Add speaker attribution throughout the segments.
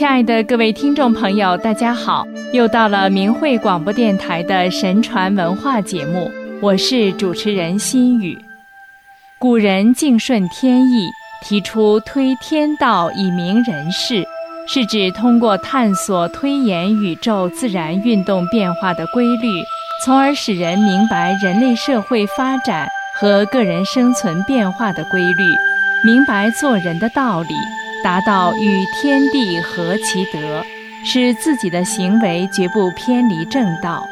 Speaker 1: 亲爱的各位听众朋友，大家好！又到了明慧广播电台的神传文化节目，我是主持人心雨。古人敬顺天意，提出推天道以明人事，是指通过探索推演宇宙自然运动变化的规律，从而使人明白人类社会发展和个人生存变化的规律，明白做人的道理。达到与天地合其德，使自己的行为绝不偏离正道。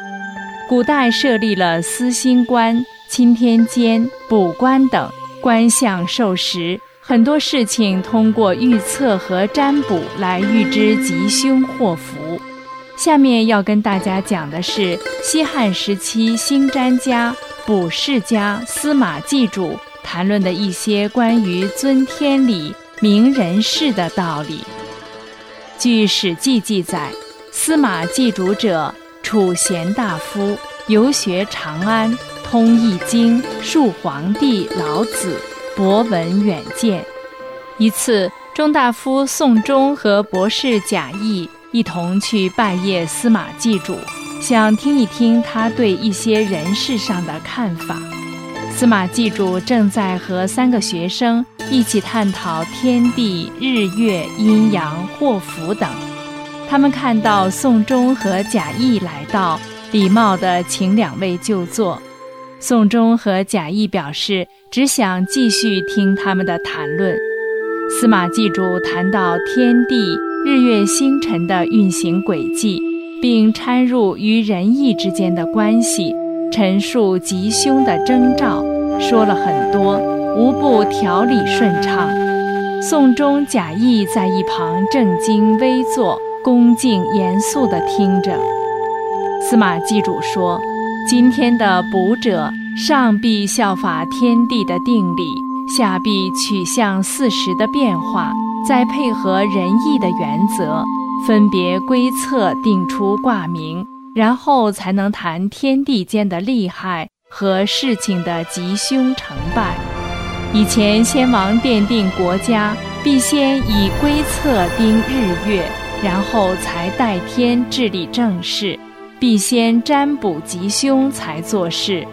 Speaker 1: 古代设立了司星官、钦天监、卜官等官相授时，很多事情通过预测和占卜来预知吉凶祸福。下面要跟大家讲的是西汉时期星占家、卜筮家司马祭主谈论的一些关于尊天理。明人事的道理。据《史记》记载，司马祭主者，楚贤大夫，游学长安，通易经，述皇帝、老子，博闻远见。一次，中大夫宋忠和博士贾谊一同去拜谒司马祭主，想听一听他对一些人事上的看法。司马祭主正在和三个学生一起探讨天地、日月、阴阳、祸福等。他们看到宋忠和贾谊来到，礼貌地请两位就坐。宋忠和贾谊表示只想继续听他们的谈论。司马祭主谈到天地、日月星辰的运行轨迹，并掺入与仁义之间的关系。陈述吉凶的征兆，说了很多，无不条理顺畅。宋忠、贾谊在一旁正襟危坐，恭敬严肃地听着。司马祭主说：“今天的卜者，上必效法天地的定理，下必取向四时的变化，再配合仁义的原则，分别归测定出卦名。”然后才能谈天地间的利害和事情的吉凶成败。以前先王奠定国家，必先以规策定日月，然后才代天治理政事；必先占卜吉凶才做事。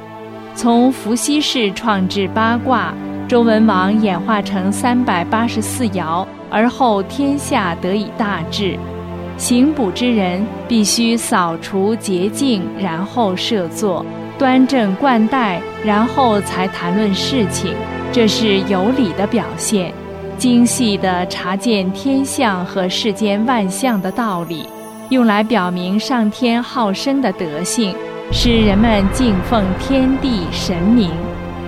Speaker 1: 从伏羲氏创制八卦，周文王演化成三百八十四爻，而后天下得以大治。行卜之人必须扫除洁净，然后设座，端正冠带，然后才谈论事情，这是有礼的表现。精细地察见天象和世间万象的道理，用来表明上天好生的德性，使人们敬奉天地神明，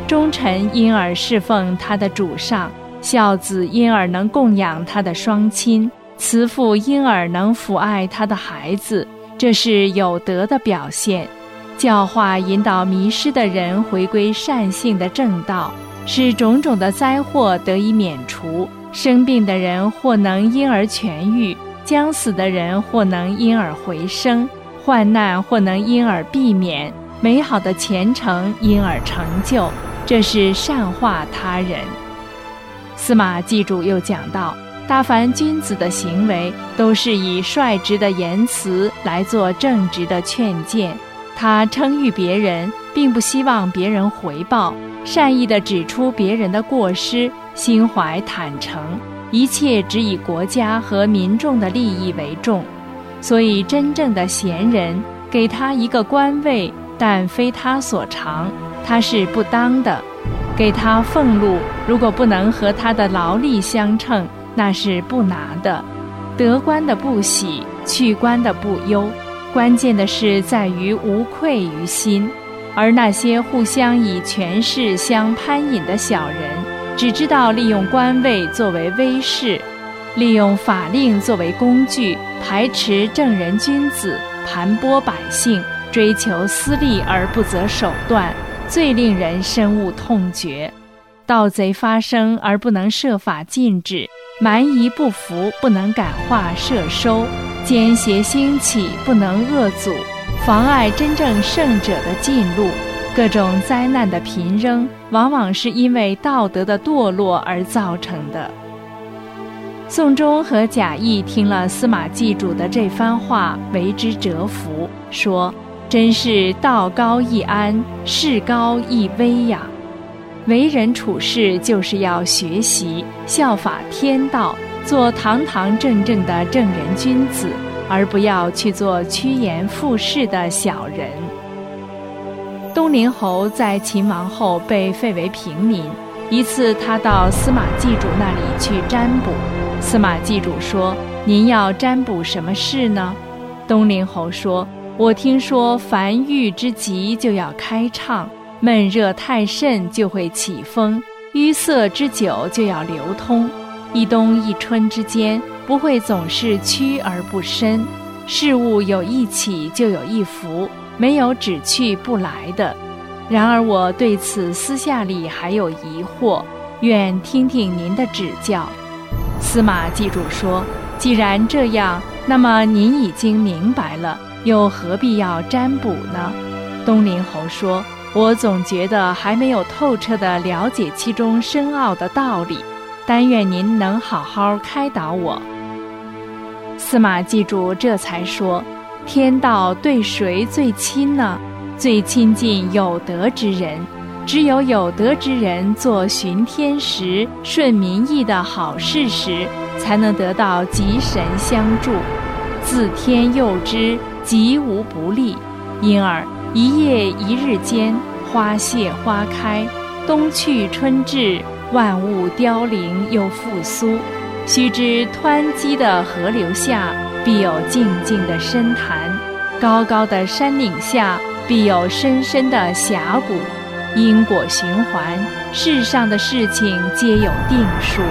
Speaker 1: 忠臣因而侍奉他的主上，孝子因而能供养他的双亲。慈父因而能抚爱他的孩子，这是有德的表现；教化引导迷失的人回归善性的正道，使种种的灾祸得以免除；生病的人或能因而痊愈，将死的人或能因而回生，患难或能因而避免，美好的前程因而成就。这是善化他人。司马祭主又讲到。大凡君子的行为，都是以率直的言辞来做正直的劝谏。他称誉别人，并不希望别人回报，善意地指出别人的过失，心怀坦诚，一切只以国家和民众的利益为重。所以，真正的贤人给他一个官位，但非他所长，他是不当的；给他俸禄，如果不能和他的劳力相称。那是不拿的，得官的不喜，去官的不忧，关键的是在于无愧于心。而那些互相以权势相攀引的小人，只知道利用官位作为威势，利用法令作为工具，排斥正人君子，盘剥百姓，追求私利而不择手段，最令人深恶痛绝。盗贼发生而不能设法禁止。蛮夷不服，不能感化摄收；奸邪兴起，不能遏阻，妨碍真正圣者的进路。各种灾难的频仍，往往是因为道德的堕落而造成的。宋忠和贾谊听了司马祭主的这番话，为之折服，说：“真是道高一安，势高一危呀！为人处事就是要学习效法天道，做堂堂正正的正人君子，而不要去做趋炎附势的小人。”东陵侯在秦王后被废为平民。一次，他到司马祭主那里去占卜。司马祭主说：“您要占卜什么事呢？”东陵侯说：“我听说凡遇之极就要开唱，闷热太甚就会起风，淤塞之久就要流通。一冬一春之间不会总是屈而不伸，事物有一起就有一伏，没有只去不来的。”然而我对此私下里还有疑惑，愿听听您的指教。司马记主说：“既然这样，那么您已经明白了，又何必要占卜呢？”东陵侯说：“我总觉得还没有透彻地了解其中深奥的道理，但愿您能好好开导我。”司马记主这才说：“天道对谁最亲呢？”最亲近有德之人，只有有德之人做循天时、顺民意的好事时，才能得到吉神相助。自天佑之，吉无不利。因而一夜一日间，花谢花开，冬去春至，万物凋零又复苏。须知湍急的河流下，必有静静的深潭；高高的山岭下。必有深深的峡谷，因果循环，世上的事情皆有定数。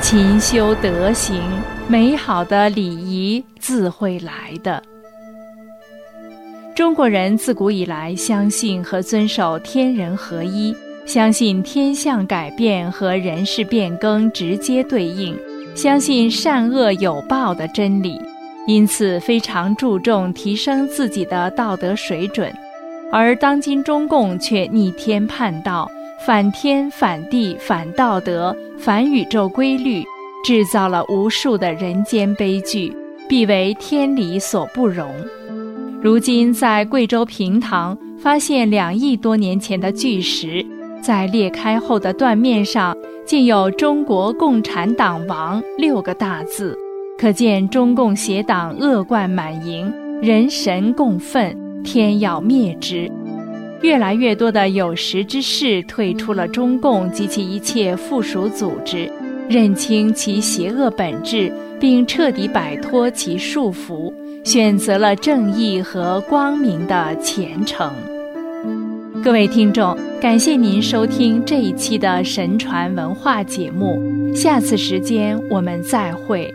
Speaker 1: 勤修德行，美好的礼仪自会来的。中国人自古以来相信和遵守天人合一，相信天象改变和人事变更直接对应，相信善恶有报的真理，因此非常注重提升自己的道德水准。而当今中共却逆天叛道，反天反地反道德反宇宙规律，制造了无数的人间悲剧，必为天理所不容。如今在贵州平塘发现两亿多年前的巨石，在裂开后的断面上竟有“中国共产党亡”六个大字，可见中共邪党恶贯满盈，人神共愤。天要灭之，越来越多的有识之士退出了中共及其一切附属组织，认清其邪恶本质，并彻底摆脱其束缚，选择了正义和光明的前程。各位听众，感谢您收听这一期的神传文化节目，下次时间我们再会。